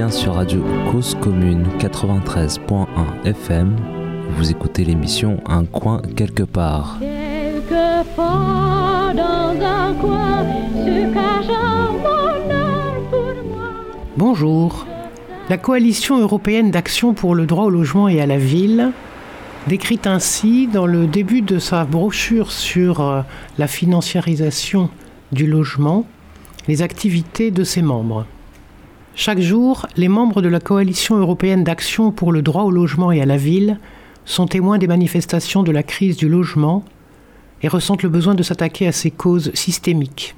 bien sur Radio Cause Commune 93.1 FM. Vous écoutez l'émission Un coin quelque part. Bonjour. La coalition européenne d'action pour le droit au logement et à la ville décrit ainsi dans le début de sa brochure sur euh, la financiarisation du logement les activités de ses membres. Chaque jour, les membres de la coalition européenne d'action pour le droit au logement et à la ville sont témoins des manifestations de la crise du logement et ressentent le besoin de s'attaquer à ces causes systémiques.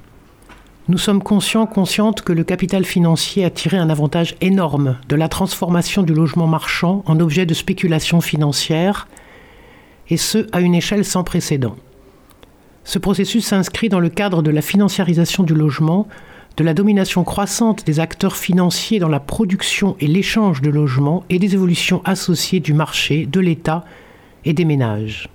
Nous sommes conscients, conscientes que le capital financier a tiré un avantage énorme de la transformation du logement marchand en objet de spéculation financière, et ce à une échelle sans précédent. Ce processus s'inscrit dans le cadre de la financiarisation du logement, de la domination croissante des acteurs financiers dans la production et l'échange de logements et des évolutions associées du marché, de l'État et des ménages.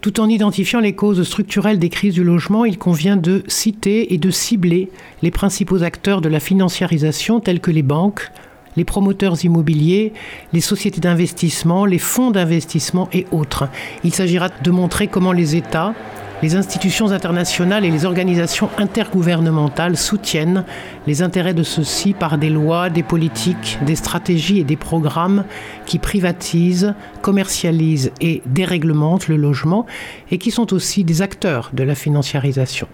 Tout en identifiant les causes structurelles des crises du logement, il convient de citer et de cibler les principaux acteurs de la financiarisation tels que les banques, les promoteurs immobiliers, les sociétés d'investissement, les fonds d'investissement et autres. Il s'agira de montrer comment les États, les institutions internationales et les organisations intergouvernementales soutiennent les intérêts de ceux-ci par des lois, des politiques, des stratégies et des programmes qui privatisent, commercialisent et déréglementent le logement et qui sont aussi des acteurs de la financiarisation.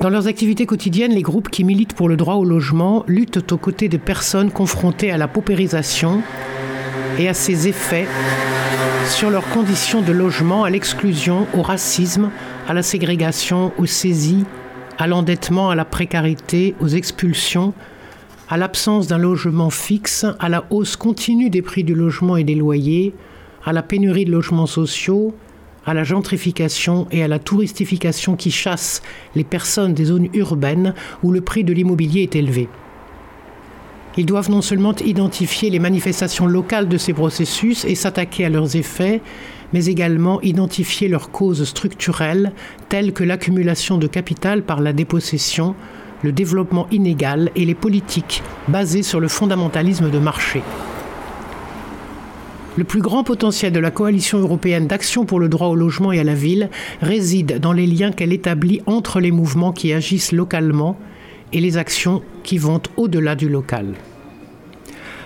Dans leurs activités quotidiennes, les groupes qui militent pour le droit au logement luttent aux côtés des personnes confrontées à la paupérisation et à ses effets sur leurs conditions de logement, à l'exclusion, au racisme, à la ségrégation, aux saisies, à l'endettement, à la précarité, aux expulsions, à l'absence d'un logement fixe, à la hausse continue des prix du logement et des loyers, à la pénurie de logements sociaux, à la gentrification et à la touristification qui chassent les personnes des zones urbaines où le prix de l'immobilier est élevé. Ils doivent non seulement identifier les manifestations locales de ces processus et s'attaquer à leurs effets, mais également identifier leurs causes structurelles, telles que l'accumulation de capital par la dépossession, le développement inégal et les politiques basées sur le fondamentalisme de marché. Le plus grand potentiel de la coalition européenne d'action pour le droit au logement et à la ville réside dans les liens qu'elle établit entre les mouvements qui agissent localement et les actions qui vont au-delà du local.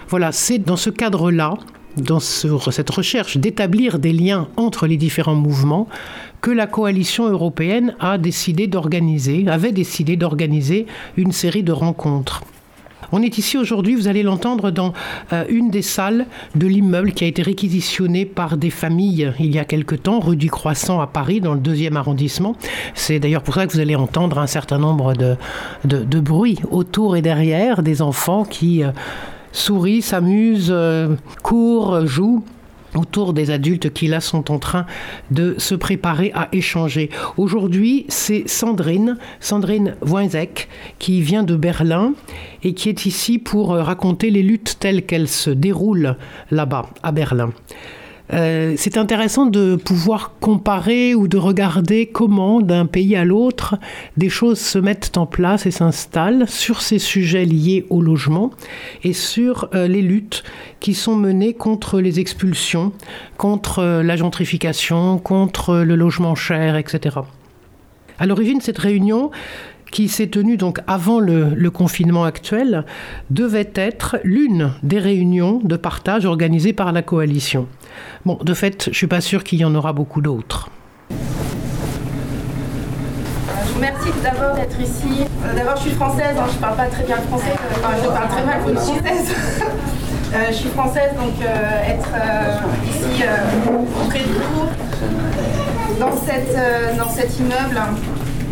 Voilà, c'est dans ce cadre-là, dans cette recherche d'établir des liens entre les différents mouvements, que la coalition européenne avait décidé d'organiser une série de rencontres. On est ici aujourd'hui, vous allez l'entendre, dans euh, une des salles de l'immeuble qui a été réquisitionné par des familles il y a quelque temps, rue du Croissant à Paris, dans le deuxième arrondissement. C'est d'ailleurs pour ça que vous allez entendre un certain nombre de, bruits autour et derrière des enfants qui euh, sourient, s'amusent, euh, courent, jouent autour des adultes qui là sont en train de se préparer à échanger. Aujourd'hui, c'est Sandrine, Sandrine Weinzek, qui vient de Berlin et qui est ici pour raconter les luttes telles qu'elles se déroulent là-bas, à Berlin. Euh, c'est intéressant de pouvoir comparer ou de regarder comment, d'un pays à l'autre, des choses se mettent en place et s'installent sur ces sujets liés au logement et sur euh, les luttes qui sont menées contre les expulsions, contre euh, la gentrification, contre le logement cher, etc. À l'origine, cette réunion qui s'est tenue donc avant le, confinement actuel, devait être l'une des réunions de partage organisées par la coalition. Bon, de fait, je ne suis pas sûr qu'il y en aura beaucoup d'autres. Je vous remercie d'abord d'être ici. Euh, d'abord, je suis française, hein, je ne parle pas très bien le français, je parle très mal française. Euh, je suis française, donc euh, être ici près de vous, dans, cette, dans cet immeuble,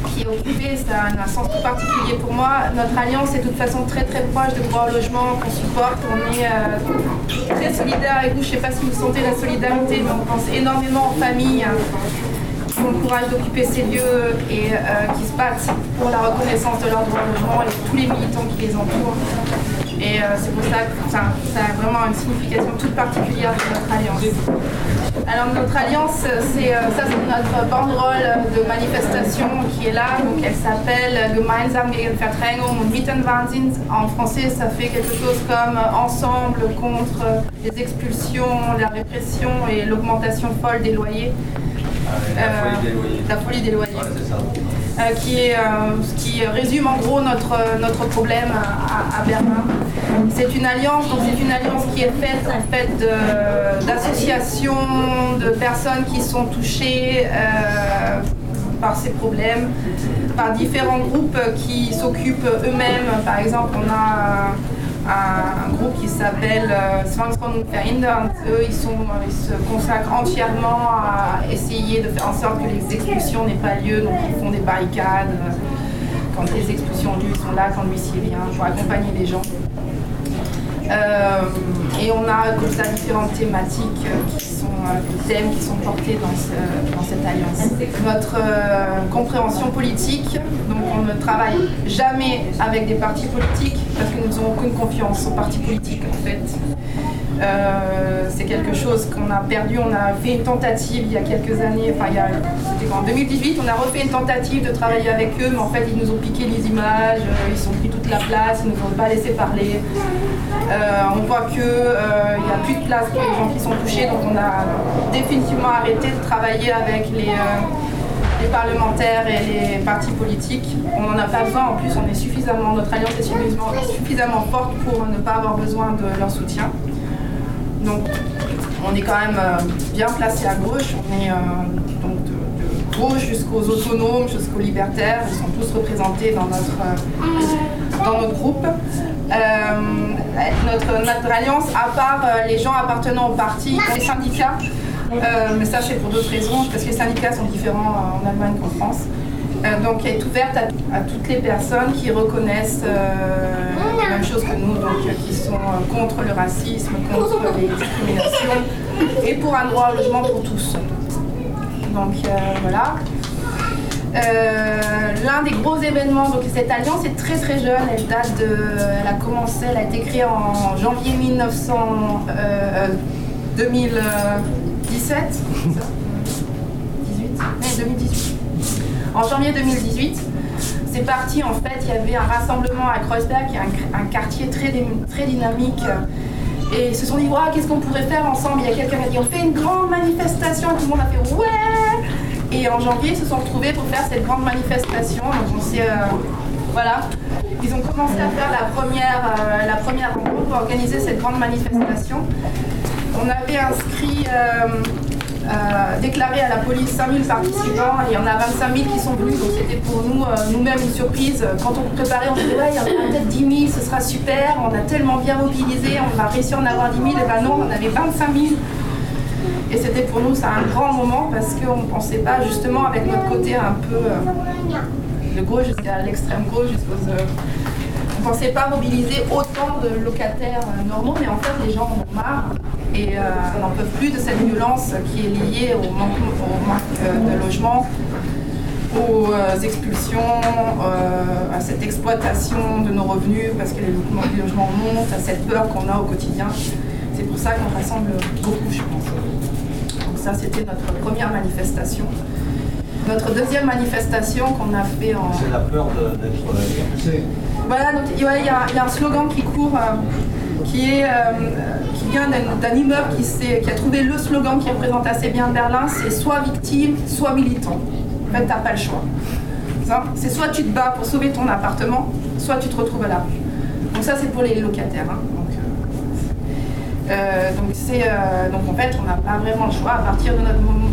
qui est occupé, ça a un sens tout particulier pour moi. Notre alliance est de toute façon très très proche de droit au logement qu'on supporte. On est euh, très solidaires avec vous. Je ne sais pas si vous sentez la solidarité, mais on pense énormément aux familles qui ont le courage d'occuper ces lieux et euh, qui se battent pour la reconnaissance de leur droit au logement et tous les militants qui les entourent. Et euh, c'est pour ça que ça, a vraiment une signification toute particulière de notre alliance. Alors notre alliance, c'est euh, ça c'est notre banderole de manifestation qui est là. Donc elle s'appelle Gemeinsam gegen Verdrängung und Mietenwahnsinn. En français, ça fait quelque chose comme ensemble contre les expulsions, la répression et l'augmentation folle des loyers. La folie des loyers. Ouais. Euh, qui, est, euh, qui résume en gros notre, notre problème à, à Berlin. C'est une alliance, donc c'est une alliance qui est faite en fait de- d'associations, de, personnes qui sont touchées euh, par ces problèmes, par différents groupes qui s'occupent eux-mêmes. Par exemple, on a un, groupe qui s'appelle euh, Zwangswohnung verhindern. Eux, ils, se consacrent entièrement à essayer de faire en sorte que les expulsions n'aient pas lieu. Donc, ils font des barricades. euh, Quand les expulsions ont lieu, ils sont là quand l'huissier vient pour accompagner les gens. Euh, et on a comme ça différentes thématiques euh, qui sont euh, des thèmes qui sont portés dans, ce- dans cette alliance. Notre euh, compréhension politique, donc on ne travaille jamais avec des partis politiques parce que nous n'avons aucune confiance aux partis politiques en fait. C'est quelque chose qu'on a perdu. On a fait une tentative il y a quelques années, enfin il y a, en 2018, on a refait une tentative de travailler avec eux, mais en fait ils nous ont piqué les images, ils ont pris toute la place, ils nous ont pas laissé parler. Euh, on voit qu'il n'y a plus de place pour les gens qui sont touchés, donc on a définitivement arrêté de travailler avec les, euh, parlementaires et les partis politiques. On n'en a pas besoin, en plus on est suffisamment, notre alliance est suffisamment, forte pour ne pas avoir besoin de leur soutien. Donc on est quand même euh, bien placé à gauche, jusqu'aux autonomes, jusqu'aux libertaires, ils sont tous représentés dans notre, euh, dans notre groupe. Euh, notre, notre alliance, à part euh, les gens appartenant au parti, les syndicats, mais ça c'est pour d'autres raisons, parce que les syndicats sont différents en Allemagne qu'en France. Donc elle est ouverte à, toutes les personnes qui reconnaissent les mêmes choses que nous, donc qui sont contre le racisme, contre les discriminations et pour un droit au logement pour tous. Donc euh, voilà. Euh, L'un des gros événements, donc cette alliance est très très jeune, elle date de, elle a commencé, elle a été créée en janvier 1900, euh, euh, 2017, c'est ça? 18 Mais 2018. En janvier 2018, c'est parti en fait, il y avait un rassemblement à Kreuzberg, un, quartier très, très dynamique. Et ils se sont dit, Ouah, qu'est-ce qu'on pourrait faire ensemble? Il y a quelqu'un qui a dit, on fait une grande manifestation, tout le monde a fait, ouais Et en janvier, ils se sont retrouvés pour faire cette grande manifestation. Donc on s'est, euh, voilà, ils ont commencé à faire la première, euh, la première rencontre pour organiser cette grande manifestation. On avait inscrit, euh, euh, déclaré à la police 5000 participants, il y en a 25 000 qui sont venus, donc c'était pour nous, euh, nous-mêmes une surprise. Quand on préparait, on se disait, ouais, il y en aura peut-être 10 000, ce sera super, on a tellement bien mobilisé, on va réussir à en avoir 10 000, et ben non, on avait 25 000. Et c'était pour nous, ça un grand moment, parce qu'on ne pensait pas, justement, avec notre côté un peu euh, de gauche jusqu'à l'extrême gauche, jusqu'aux... euh, on ne pensait pas mobiliser autant de locataires normaux, mais en fait, les gens en ont marre et euh, n'en peuvent plus de cette violence qui est liée au manque, au manque, euh, de logement, aux euh, expulsions, euh, à cette exploitation de nos revenus parce que les logements, les logements montent, à cette peur qu'on a au quotidien. C'est pour ça qu'on rassemble beaucoup, je pense. Donc ça, c'était notre première manifestation. Notre deuxième manifestation qu'on a fait en... C'est la peur d'être expulsé. Voilà, donc il y, a- y un slogan qui court, euh, qui, est, euh, d'un immeuble qui, qui a trouvé le slogan qui représente assez bien Berlin, c'est soit victime, soit militant. En fait, t'as pas le choix. C'est soit tu te bats pour sauver ton appartement, soit tu te retrouves à la rue. Donc ça, c'est pour les locataires. hein. Donc, euh, euh, euh, donc en fait, on n'a pas vraiment le choix à partir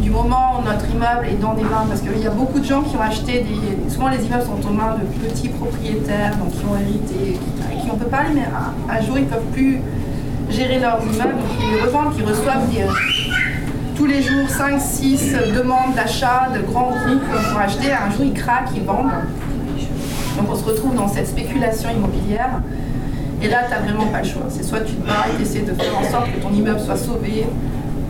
du moment où notre immeuble est dans des mains, parce qu'il y a beaucoup de gens qui ont acheté des. Souvent, les immeubles sont aux mains de petits propriétaires, donc qui ont hérité, qui, qui on peut pas les mais un, un jour ils peuvent plus gérer leurs immeubles, ils les revendent, qui reçoivent des, tous les jours 5, 6 demandes d'achat de grands groupes pour acheter. Un jour, ils craquent, ils vendent. Donc on se retrouve dans cette spéculation immobilière. Et là, tu n'as vraiment pas le choix. C'est soit tu te bats et tu essaies de faire en sorte que ton immeuble soit sauvé,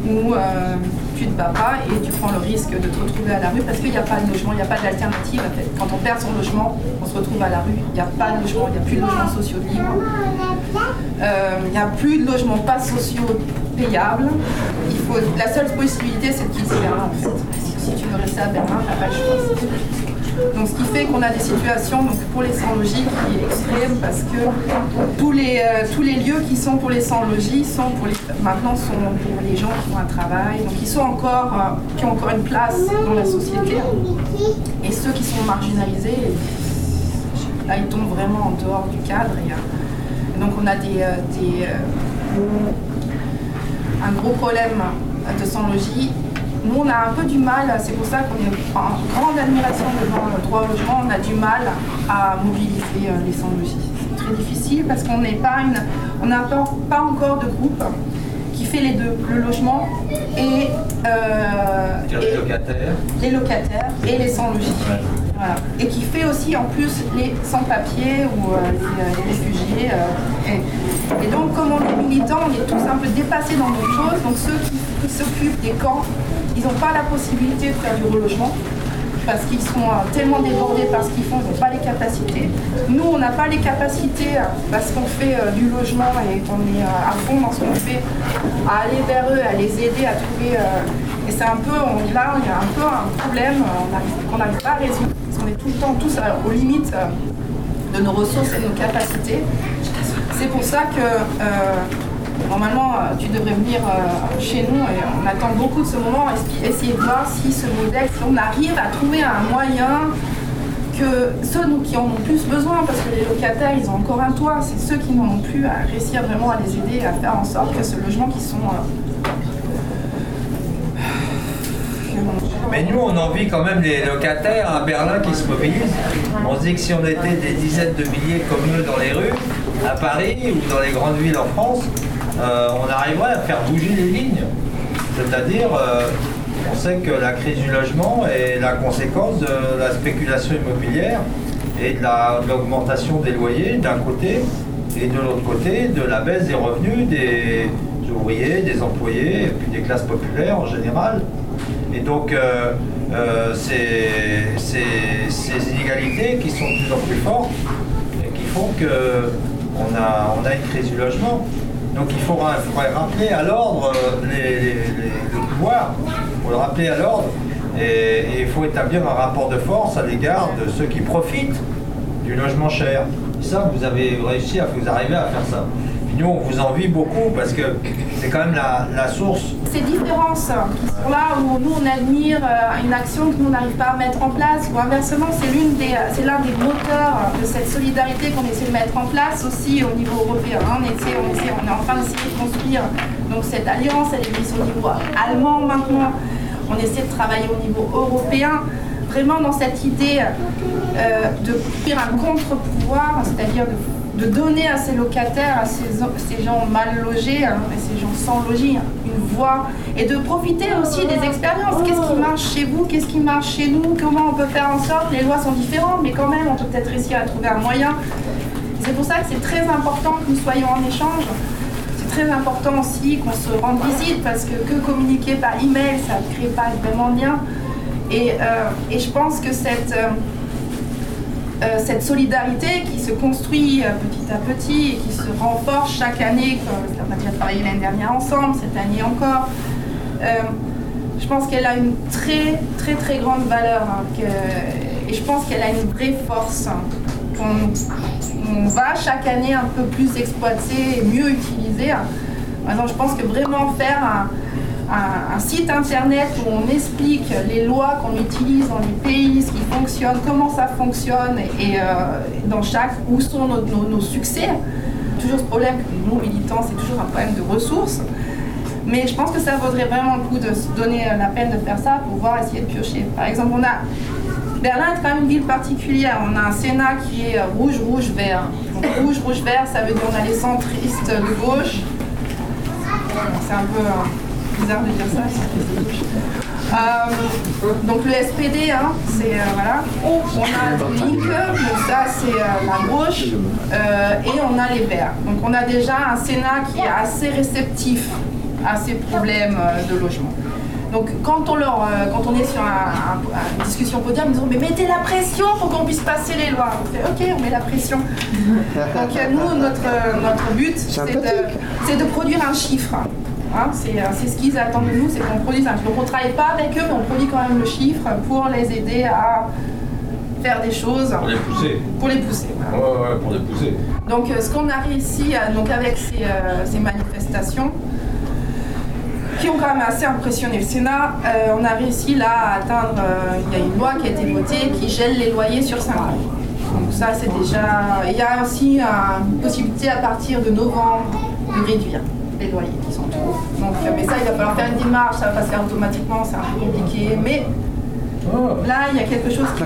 ou euh, tu te bats pas et tu prends le risque de te retrouver à la rue parce qu'il n'y a pas de logement, il n'y a pas d'alternative. Quand on perd son logement, on se retrouve à la rue. Il n'y a pas de logement, il n'y a plus de logements sociaux libres. Euh, Il n'y a plus de logements pas sociaux payable. Il faut, la seule possibilité, c'est de quitter Berlin en. Si, si tu veux rester à Berlin, t'as pas le choix. Donc ce qui fait qu'on a des situations donc, pour les sans-logis qui est extrême parce que tous les, euh, tous les lieux qui sont pour les sans-logis sont pour les, maintenant sont pour les gens qui ont un travail, donc encore, euh, qui ont encore une place dans la société. Et ceux qui sont marginalisés, là ils tombent vraiment en dehors du cadre. Donc on a des, euh, des, un gros problème de sans-logis nous, on a un peu du mal, c'est pour ça qu'on est en grande admiration devant le droit au logement, on a du mal à mobiliser euh, les sans-logis. C'est très difficile parce qu'on n'est pas une, on n'a pas, encore de groupe qui fait les deux, le logement et, euh, Les locataires. les locataires et les sans-logis. Ouais. Voilà. Et qui fait aussi en plus les sans-papiers ou euh, les, euh, les réfugiés. euh, et, et donc, comme on est militants, on est tous un peu dépassés dans d'autres choses. Donc, ceux qui, qui s'occupent des camps, ils n'ont pas la possibilité de faire du relogement parce qu'ils sont euh, tellement débordés par ce qu'ils font, ils n'ont pas les capacités. Nous, on n'a pas les capacités euh, parce qu'on fait euh, du logement et qu'on est euh, à fond dans ce qu'on fait, à aller vers eux, à les aider à trouver. et c'est un peu, on, là, il y a un peu un problème qu'on n'arrive pas à résoudre. Parce qu'on est tout le temps tous aux limites de nos ressources et de nos capacités. C'est pour ça que normalement euh, tu devrais venir euh, chez nous et on attend beaucoup de ce moment, essayer de voir si ce modèle, si on arrive à trouver un moyen que ceux qui en ont plus besoin, parce que les locataires ils ont encore un toit, c'est ceux qui n'en ont plus à réussir vraiment à les aider à faire en sorte que ce logement qui sont euh, Mais nous, on envie quand même les locataires à Berlin qui se mobilisent. On se dit que si on était des dizaines de milliers comme eux dans les rues, à Paris ou dans les grandes villes en France, euh, on arriverait à faire bouger les lignes. C'est-à-dire, euh, on sait que la crise du logement est la conséquence de la spéculation immobilière et de la- de l'augmentation des loyers d'un côté et de l'autre côté de la baisse des revenus des ouvriers, des employés et puis des classes populaires en général. Et donc, euh, ces inégalités qui sont de plus en plus fortes et qui font qu'on a, on a une crise du logement. Donc, il faudra, faudrait rappeler à l'ordre euh, les, le pouvoir, il faut le rappeler à l'ordre, et, et il faut établir un rapport de force à l'égard de ceux qui profitent du logement cher. Ça, vous avez réussi à vous arriver à faire ça. Nous, on vous envie beaucoup parce que c'est quand même la, source ces différences qui sont là où nous on admire euh, une action que nous on n'arrive pas à mettre en place ou inversement c'est l'une des c'est l'un des moteurs de cette solidarité qu'on essaie de mettre en place aussi au niveau européen. hein. On essaie, on essaie, on est en train de construire donc cette alliance, elle existe au niveau allemand maintenant. On essaie de travailler au niveau européen, vraiment dans cette idée euh, de faire un contre-pouvoir, c'est-à-dire de, de donner à ces locataires, à ces, gens mal logés, hein, et ces gens sans logis, une voix, et de profiter aussi des expériences. Qu'est-ce qui marche chez vous Qu'est-ce qui marche chez nous Comment on peut faire en sorte Les lois sont différentes, mais quand même, on peut peut-être réussir à trouver un moyen. C'est pour ça que c'est très important que nous soyons en échange. C'est très important aussi qu'on se rende visite parce que que communiquer par email, ça ne crée pas vraiment de lien. Et, euh, et je pense que cette, euh, euh, cette solidarité qui se construit euh, petit à petit et qui se renforce chaque année, comme on a déjà travaillé l'année dernière ensemble, cette année encore, euh, je pense qu'elle a une très très très grande valeur hein, et je pense qu'elle a une vraie force hein, qu'on on va chaque année un peu plus exploiter et mieux utiliser. hein. Je pense que vraiment faire un- site internet où on explique les lois qu'on utilise dans les pays, ce qui fonctionne, comment ça fonctionne et euh, dans chaque, où sont nos, succès. Toujours ce problème que nous militants, c'est toujours un problème de ressources. Mais je pense que ça vaudrait vraiment le coup de se donner la peine de faire ça pour pouvoir essayer de piocher. Par exemple, on a Berlin est quand même une ville particulière. On a un Sénat qui est rouge, rouge, vert. Rouge, rouge, vert, ça veut dire on a les centristes de gauche. C'est un peu euh, bizarre de dire ça. Euh, donc le SPD, hein, c'est euh, voilà. On a Linke, donc ça c'est euh, la gauche, Euh, et on a les Verts. Donc on a déjà un Sénat qui est assez réceptif à ces problèmes de logement. Donc quand on, leur, quand on est sur un- un- une discussion podium, ils disent mais mettez la pression pour qu'on puisse passer les lois. On fait ok, on met la pression. Donc nous, notre, notre but, c'est de, c'est de produire un chiffre. Hein, c'est ce qu'ils attendent de nous, c'est qu'on produise un Donc on ne travaille pas avec eux, mais on produit quand même le chiffre pour les aider à faire des choses. Pour les pousser. Pour les pousser. Ouais, ouais, pour les pousser. Donc ce qu'on a réussi donc avec ces, ces manifestations, qui ont quand même assez impressionné le Sénat. Euh, on a réussi là à atteindre, euh, il y a une loi qui a été votée qui gèle les loyers sur 5 ans. Donc ça c'est déjà... Il y a aussi une possibilité à partir de novembre de réduire les loyers. Donc, mais ça il va falloir faire une démarche, ça va pas se faire automatiquement, c'est un peu compliqué. Mais Là, il y a quelque chose qui,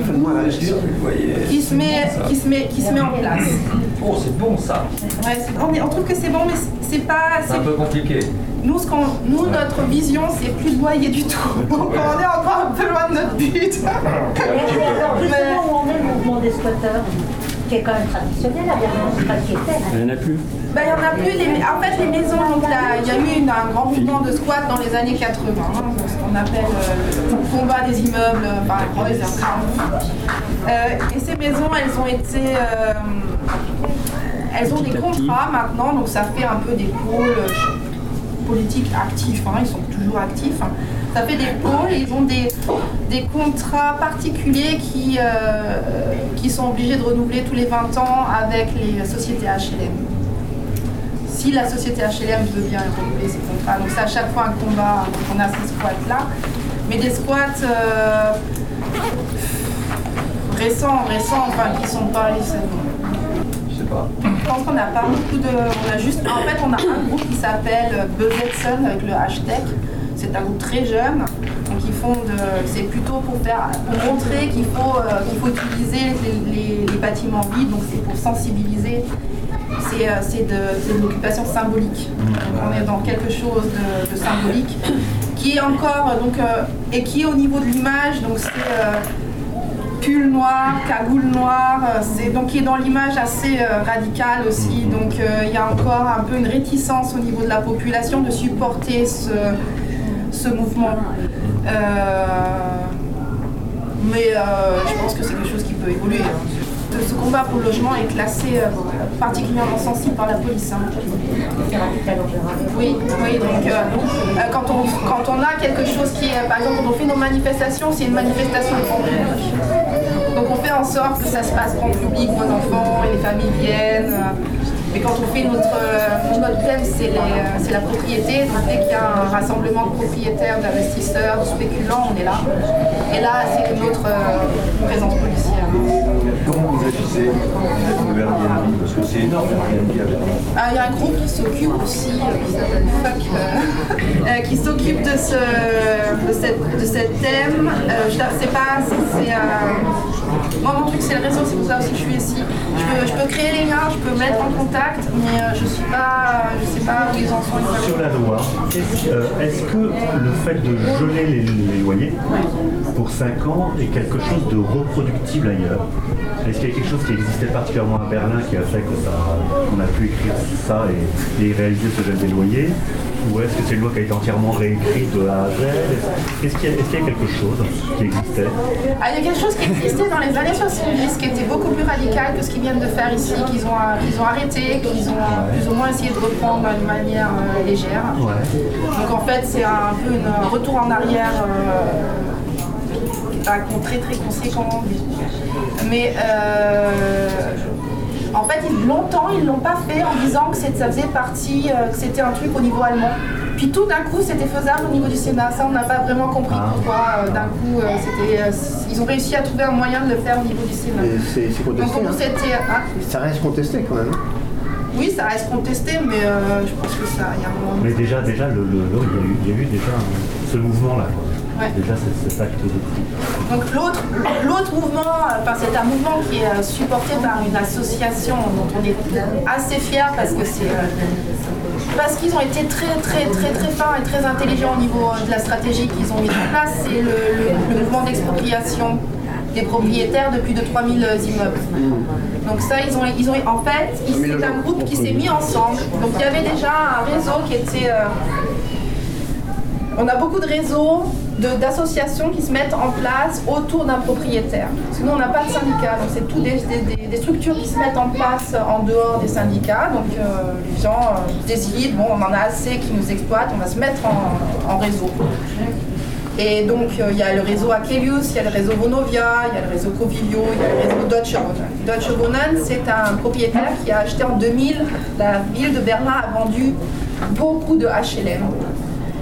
qui, se, met, qui, se, met, qui se met en place. Oh, c'est bon ça. Ouais, on, on, trouve que c'est bon, mais c'est pas. C'est un peu compliqué. Nous, ce nous notre vision, c'est plus de loyer du tout. Donc on est encore un peu loin de notre but. Mais alors, justement, où en est le mouvement des squatteurs qui est quand même traditionnel à Berlin, pas qui était. Il n'y en a plus ben, Il n'y en a plus. Les, en fait, les maisons, donc, là, il y a eu une, un grand mouvement de squat dans les années 80, hein, ce qu'on appelle euh, le combat des immeubles par et euh, Et ces maisons, elles ont été. Euh, elles ont des contrats maintenant, donc ça fait un peu des pôles politiques actifs, hein, ils sont toujours actifs. Hein. Ça fait des pôles, ils ont des, des contrats particuliers qui, euh, qui sont obligés de renouveler tous les 20 ans avec les sociétés HLM. Si la société HLM veut bien renouveler ces contrats, donc c'est à chaque fois un combat, on a ces squats-là. Mais des squats euh, récents, récents, enfin qui sont pas les je pense qu'on n'a pas beaucoup de. On a juste. En fait, on a un groupe qui s'appelle Sun avec le hashtag. C'est un groupe très jeune. Donc ils font de. C'est plutôt pour faire pour montrer qu'il faut, euh, faut utiliser les, bâtiments vides. Donc c'est pour sensibiliser. C'est, euh, c'est de, symbolique. Donc on est dans quelque chose de, symbolique qui est encore donc euh, et qui est au niveau de l'image. Donc c'est pull noir, cagoule noire, euh, c'est donc qui est dans l'image assez euh, radicale aussi. Donc euh, il y a encore un peu une réticence au niveau de la population de supporter ce, ce mouvement. mais je pense que c'est quelque chose qui peut évoluer. Hein ce combat pour le logement est classé euh, particulièrement sensible par la police. Hein. Oui, oui, donc euh, euh, quand, on, quand on a quelque chose qui est, par exemple, quand on fait nos manifestations, c'est une manifestation grand public. Donc on fait en sorte que ça se passe grand public, nos enfants et les familles viennent. Mais quand on fait notre, notre thème, c'est la propriété. Donc dès qu'il y a un rassemblement de propriétaires, d'investisseurs, de spéculants, on est là. Et là, c'est notre présence policière. Comment vous agissez de Airbnb Parce que c'est énorme Airbnb avec ah, Il y a un groupe qui s'occupe aussi, euh, qui s'appelle FUCK, euh, euh, qui s'occupe de ce, de, cette, de cette thème. Euh, sais pas, c'est moi, mon truc, c'est le réseau, c'est pour ça aussi que je suis ici. Je peux, je peux, créer les liens, je peux mettre en contact, mais je suis pas, je sais pas où ils en sont. Sur la loi, est-ce que le fait de geler les, les loyers pour 5 ans est quelque chose de reproductible ailleurs? Est-ce qu'il y a quelque chose qui existait particulièrement à Berlin qui a fait qu'on a pu écrire ça et, réaliser ce gel des loyers Ou est-ce que c'est une loi qui a été entièrement réécrite de A à Z Est-ce qu'il y, a quelque chose qui existait ah, Il y a quelque chose qui existait dans les années 70 qui était beaucoup plus radical que ce qu'ils viennent de faire ici, qu'ils ont, ont arrêté, qu'ils ont plus ou moins essayé de reprendre d'une manière euh, légère. Donc en fait, c'est un peu un retour en arrière. Euh, très très conséquent. Mais euh, en fait, longtemps, ils ne l'ont pas fait en disant que ça faisait partie, euh, que c'était un truc au niveau allemand. Puis tout d'un coup, c'était faisable au niveau du Sénat. Ça, on n'a pas vraiment compris ah. pourquoi euh, d'un coup, c'était, ils ont réussi à trouver un moyen de le faire au niveau du Sénat. C'est contesté. hein. Hein ça reste contesté quand même. Oui, ça reste contesté, mais je pense que ça, il y a un moment. Mais déjà, déjà, le, il, y a eu, déjà ce mouvement-là. Déjà, c'est ça qui Donc l'autre, l'autre mouvement, enfin, c'est un mouvement qui est euh, supporté par une association dont on est assez fiers parce que c'est euh, parce qu'ils ont été très très très très forts et très intelligents au niveau euh, de la stratégie qu'ils ont mis en place. C'est le, mouvement d'expropriation des propriétaires de plus de 3000 immeubles. Donc ça, ils ont, ils ont en fait, c'est un groupe qui s'est mis ensemble. Donc il y avait déjà un réseau qui était on a beaucoup de réseaux d'associations qui se mettent en place autour d'un propriétaire. Parce que nous, on n'a pas de syndicat, donc c'est tout des, structures qui se mettent en place en dehors des syndicats. Donc euh, les gens euh, décident, bon, on en a assez qui nous exploitent, on va se mettre en, réseau. Et donc, euh, il y a le réseau Akelius, il y a le réseau Vonovia, il y a le réseau Covilio, il y a le réseau Deutsche. Deutsche Wohnen, c'est un propriétaire qui a acheté en 2000, la ville de Berlin a vendu beaucoup de HLM.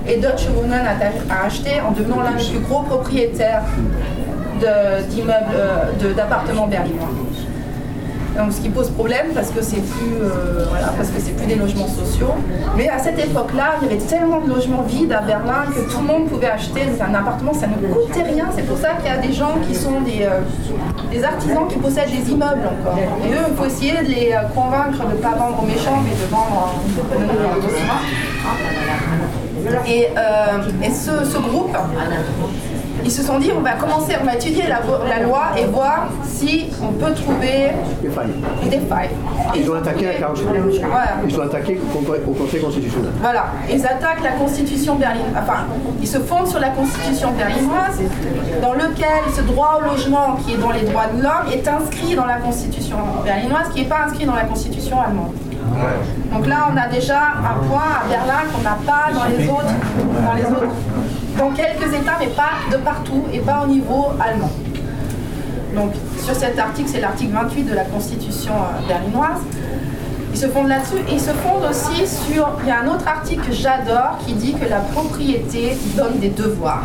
Et Deutsche Wohnen a, acheté en devenant l'un des plus gros propriétaires d'immeubles, euh, d'appartements berlinois. Donc, ce qui pose problème parce que c'est plus, euh, voilà, parce que c'est plus des logements sociaux. Mais à cette époque-là, il y avait tellement de logements vides à Berlin que tout le monde pouvait acheter un appartement. Ça ne coûtait rien. C'est pour ça qu'il y a des gens qui sont des, euh, artisans qui possèdent des immeubles encore. Et eux, il faut essayer de les convaincre de ne pas vendre aux méchants, mais de vendre aux Et, euh, et ce, ce groupe, ils se sont dit on va commencer, on va étudier la, la loi et voir si on peut trouver Des failles. des failles. Ils ont attaqué 48. Voilà. Ils ont attaqué au Conseil constitutionnel. Voilà, ils attaquent la constitution berlinoise, enfin, ils se fondent sur la constitution berlinoise, dans lequel ce droit au logement, qui est dans les droits de l'homme, est inscrit dans la constitution berlinoise, qui n'est pas inscrit dans la constitution allemande. Donc là, on a déjà un point à Berlin qu'on n'a pas dans les autres, dans les autres, dans quelques États, mais pas de partout et pas au niveau allemand. Donc sur cet article, c'est l'article 28 de la Constitution euh, berlinoise. Ils se fondent là-dessus et ils se fondent aussi sur. Il y a un autre article que j'adore qui dit que la propriété donne des devoirs.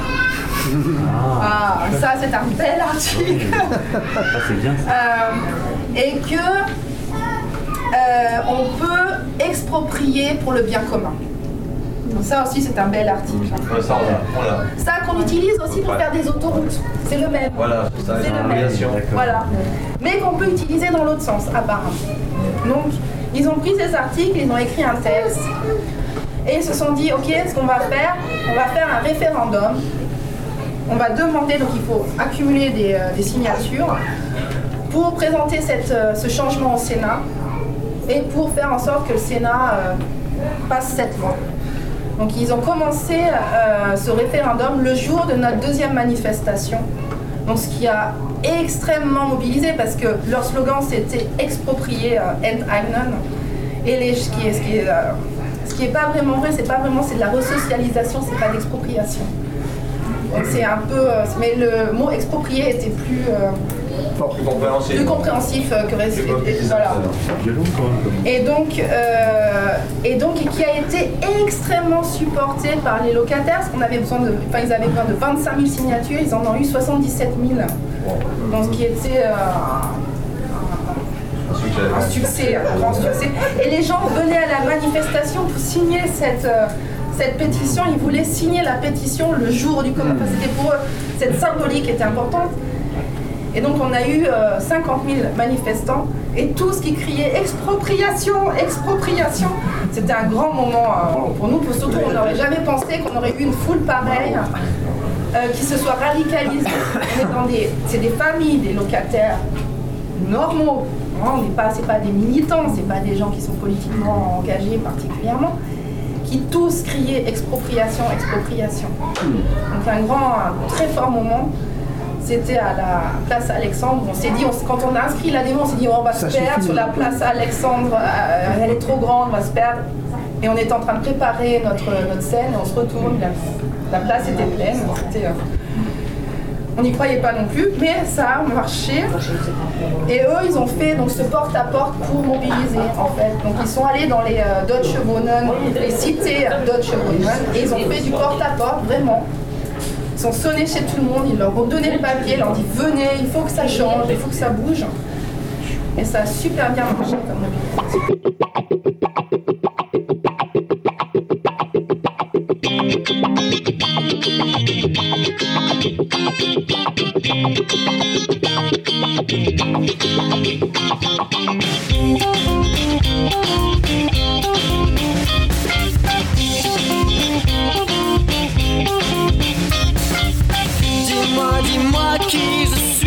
Ah, ça c'est un bel article. Ah, c'est bien ça. Euh, et que on peut exproprier pour le bien commun. Donc ça aussi c'est un bel article. Ouais, ça. Ça qu'on utilise aussi pour faire des autoroutes. C'est le même. Voilà, c'est ça, C'est c'est le une même. Voilà. Mais qu'on peut utiliser dans l'autre sens, apparemment. Donc, ils ont pris ces articles, ils ont écrit un texte, et ils se sont dit, ok, ce qu'on va faire, on va faire un référendum. On va demander, donc il faut accumuler des, euh, des signatures pour présenter cette, euh, ce changement au Sénat et pour faire en sorte que le Sénat euh, passe cette loi. Donc ils ont commencé euh, ce référendum le jour de notre deuxième manifestation. Donc ce qui a extrêmement mobilisé parce que leur slogan c'était exproprier euh, Enteignen. Et les, ce qui est, ce qui est, ce qui est pas vraiment vrai, c'est pas vraiment c'est de la resocialisation, c'est pas d'expropriation. Donc c'est un peu, mais le mot exproprier était plus, euh, Plus compréhensif euh, que reste- voilà. Comme- Et donc, euh, et donc, qui a été extrêmement supporté par les locataires, parce qu'on avait besoin de, enfin, ils avaient besoin de 25 000 signatures, ils en ont eu 77 000. Donc, ce qui était euh, un succès, un grand succès. Et les gens venaient à la manifestation pour signer cette, euh, cette pétition. Ils voulaient signer la pétition le jour du commun. Enfin, C'était pour eux, cette symbolique était importante. Et donc on a eu euh, 50 000 manifestants et tous qui criaient expropriation, expropriation. C'était un grand moment euh, pour nous, pour surtout on n'aurait jamais pensé qu'on aurait eu une foule pareille euh, qui se soit radicalisée. C'est des familles, des locataires normaux. Hein, on n'est pas, pas des militants, c'est pas des gens qui sont politiquement engagés particulièrement, qui tous criaient expropriation, expropriation. Donc un grand, très fort moment. C'était à la place Alexandre. On s'est dit, on quand on a inscrit la démo, on s'est dit, oh, on va se perdre sur la place Alexandre, euh, elle est trop grande, on va se perdre. Et on était en train de préparer notre, notre scène, et on se retourne, la, la place était pleine. Euh, on n'y croyait pas non plus, mais ça a marché. Et eux, ils ont fait donc ce porte-à-porte pour mobiliser en fait. Donc ils sont allés dans les euh, Deutsche Wohnen, les cités Deutsche Wohnen, et ils ont fait du porte-à-porte vraiment. Ils ont sonné chez tout le monde, ils leur ont donné le papier, ils leur ont dit venez, il faut que ça change, il faut que ça bouge. Et ça a super bien marché comme mobilisation. Que Jesus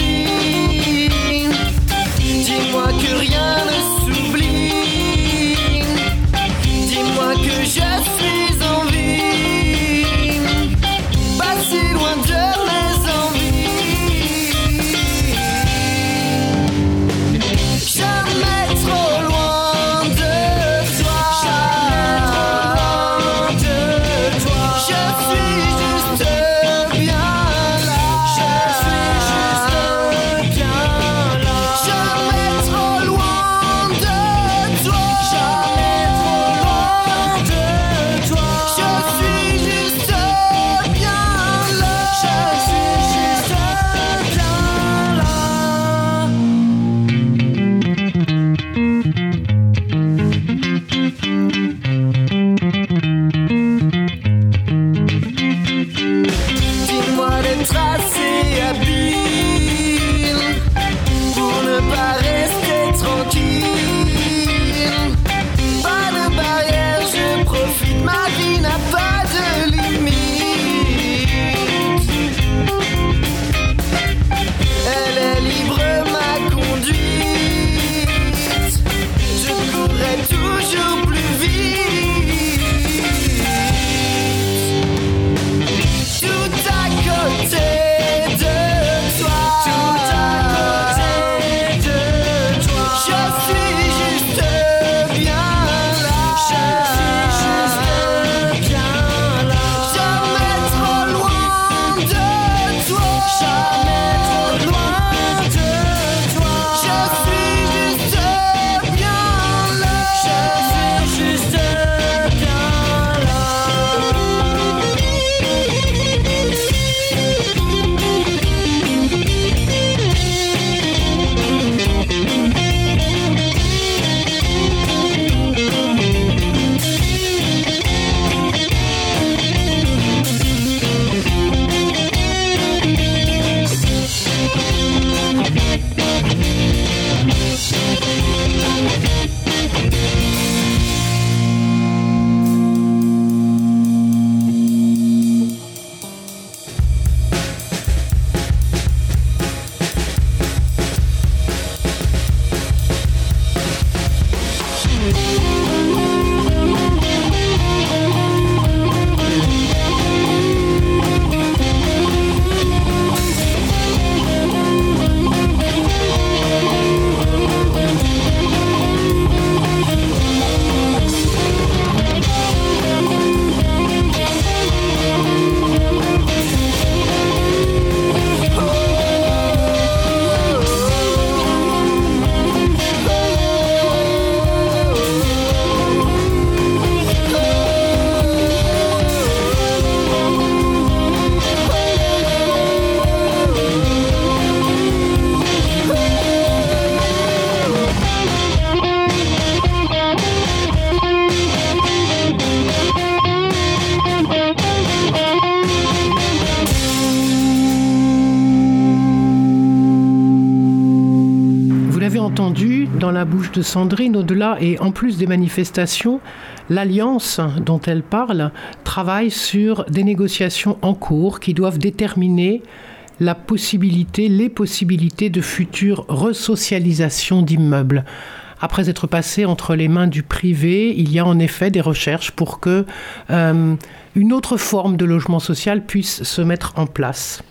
bouche de Sandrine, au-delà et en plus des manifestations, l'alliance dont elle parle travaille sur des négociations en cours qui doivent déterminer la possibilité, les possibilités de future resocialisation d'immeubles. Après être passé entre les mains du privé, il y a en effet des recherches pour que euh, une autre forme de logement social puisse se mettre en place.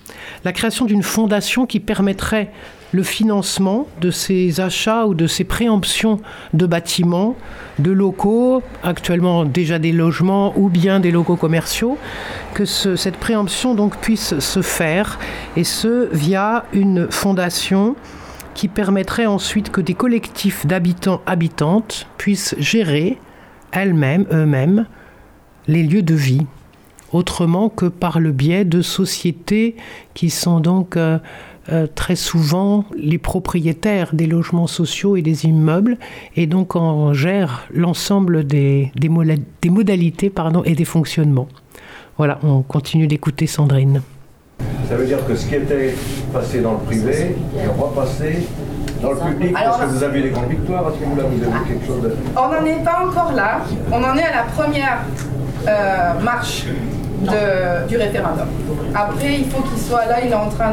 La création d'une fondation qui permettrait le financement de ces achats ou de ces préemptions de bâtiments, de locaux, actuellement déjà des logements ou bien des locaux commerciaux, que cette préemption donc puisse se faire et ce via une fondation qui permettrait ensuite que des collectifs d'habitants habitantes puissent gérer elles-mêmes, eux-mêmes, les lieux de vie, autrement que par le biais de sociétés qui sont donc euh, euh, très souvent les propriétaires des logements sociaux et des immeubles et donc en gèrent l'ensemble des, des, des, modalités pardon, et des fonctionnements. Voilà, on continue d'écouter Sandrine. Ça veut dire que ce qui était passé dans le privé est repassé dans le public Parce que vous avez eu des grandes victoires à ce moment-là, vous avez quelque chose de... On n'en est pas encore là. On en est à la première euh, marche de, du référendum. Après, il faut qu'il soit là, il est en train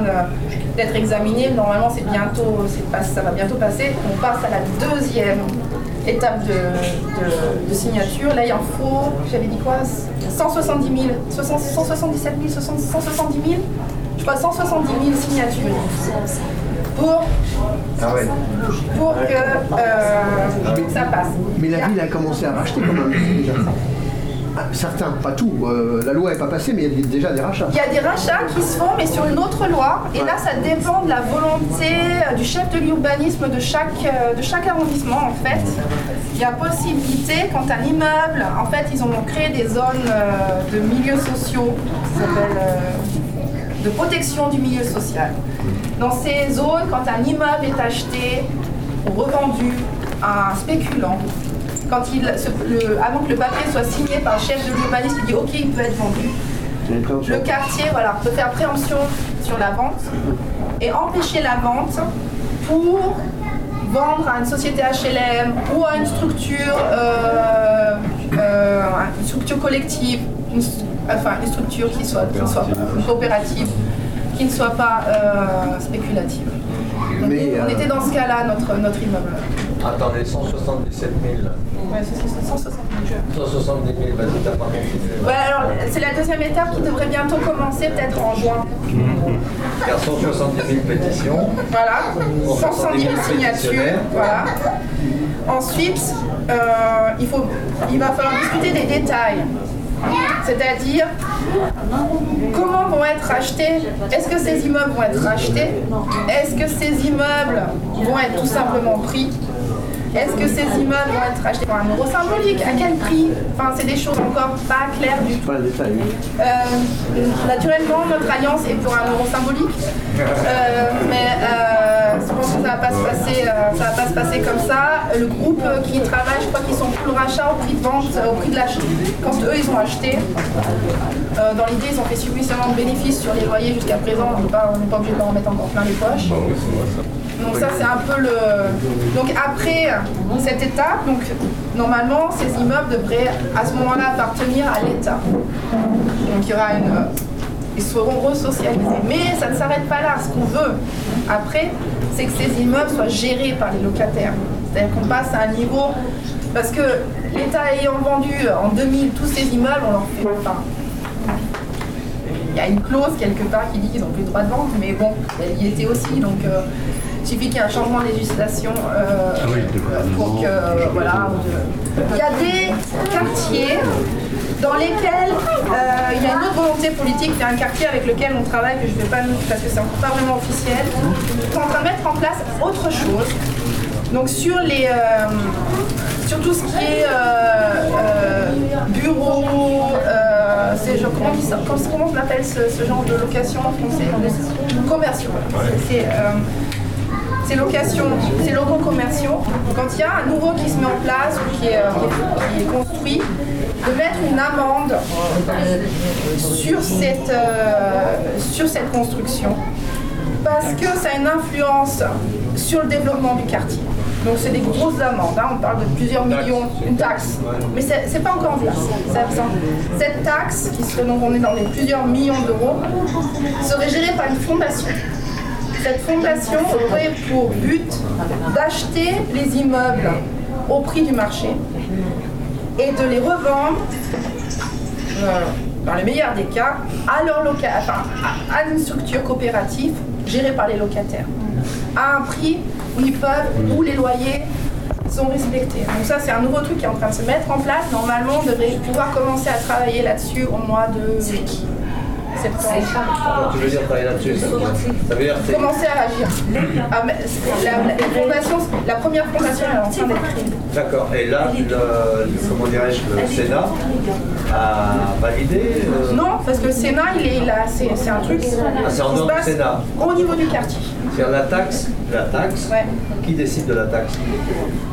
d'être examiné. Normalement, c'est bientôt, ça va bientôt passer. On passe à la deuxième étape de, de, signature. Là, il en faut, j'avais dit quoi? 170 000, 177 000, 170 000 Je crois 170 000 signatures pour, ah ouais. pour que euh, ça passe. Mais la ville a commencé à racheter quand même déjà. Ah, certains, pas tout. Euh, la loi n'est pas passée, mais il y a déjà des rachats. Il y a des rachats qui se font, mais sur une autre loi. Et là, ça dépend de la volonté euh, du chef de l'urbanisme de chaque, euh, de chaque arrondissement, en fait. Il y a possibilité, quand un immeuble, en fait, ils ont créé des zones de milieux sociaux, qui s'appellent de protection du milieu social. Dans ces zones, quand un immeuble est acheté ou revendu à un spéculant, quand il, avant que le papier soit signé par le chef de l'urbanisme, il dit OK, il peut être vendu. Le quartier voilà, peut faire préemption sur la vente et empêcher la vente pour vendre à une société HLM ou à une structure, euh, euh, une structure collective, enfin une structure qui soit, qui soit coopérative, qui ne soit pas euh, spéculative. Mais, on était dans ce cas-là, notre, notre immeuble. Attendez, 177 000. Ouais, c'est 170 000. 170 000, vas-y, t'as pas Ouais, alors c'est la deuxième étape qui devrait bientôt commencer, peut-être en juin. Il y a 170 000 pétitions. Voilà, 170 000 signatures. Voilà. Ensuite, euh, il, faut, il va falloir discuter des détails. C'est-à-dire, comment vont être achetés Est-ce que ces immeubles vont être rachetés Est-ce que ces immeubles vont être tout simplement pris est-ce que ces immeubles vont être achetés pour un euro symbolique? À quel prix? Enfin, c'est des choses encore pas claires du tout. Euh, naturellement, notre alliance est pour un euro symbolique, euh, mais euh, je pense que ça va pas se passer, ça va pas se passer comme ça. Le groupe qui travaille, je crois qu'ils sont pour le rachat au prix de vente, au prix de l'achat. Quand eux, ils ont acheté, dans l'idée, ils ont fait suffisamment de bénéfices sur les loyers jusqu'à présent. On n'est pas, pas obligé de leur mettre encore plein les poches. Donc ça c'est un peu le. Donc après cette étape, donc normalement ces immeubles devraient à ce moment-là appartenir à l'État. Donc il y aura une. Ils seront resocialisés. Mais ça ne s'arrête pas là. Ce qu'on veut après, c'est que ces immeubles soient gérés par les locataires. C'est-à-dire qu'on passe à un niveau. Parce que l'État ayant vendu en 2000 tous ces immeubles, on leur fait. Enfin, il y a une clause quelque part qui dit qu'ils n'ont plus le droit de vente, mais bon, y était aussi. Donc. Euh, il suffit qu'il y ait un changement de législation euh, ah pour que. voilà, Il y a des quartiers dans lesquels euh, il y a une autre volonté politique. Il y a un quartier avec lequel on travaille, que je ne vais pas parce que c'est encore pas vraiment officiel. On est en train de mettre en place autre chose. Donc sur les, euh, sur tout ce qui est bureau, c'est comment, comment, on appelle ce, genre de location en français Commerciaux. C'est ces locations, ces locaux commerciaux, quand il y a un nouveau qui se met en place ou qui est, euh, construit, de mettre une amende sur cette, euh, sur cette construction parce que ça a une influence sur le développement du quartier. Donc c'est des grosses amendes, hein. on parle de plusieurs millions, une taxe. Mais c'est c'est pas encore en place. Cette taxe, qui serait donc on est dans les plusieurs millions d'euros, serait gérée par une fondation. Cette fondation aurait pour but d'acheter les immeubles au prix du marché et de les revendre, euh, dans le meilleur des cas, à, leur loca- à une structure coopérative gérée par les locataires, à un prix où ils peuvent, où les loyers sont respectés. Donc ça, c'est un nouveau truc qui est en train de se mettre en place. Normalement, on devrait pouvoir commencer à travailler là-dessus au mois de septembre. Tu veux dire travailler là-dessus ça, ça veut dire que c'est- Commencer à agir. Ah, mais la, la- première fondation est en train d'être créée. D'accord. Et là, le, comment dirais-je, le Sénat a validé euh, Non, parce que le Sénat, il est là, c'est c'est un truc Ah, c'est en dehors du Sénat. au niveau du quartier. C'est la taxe La taxe Ouais. Qui décide de la taxe?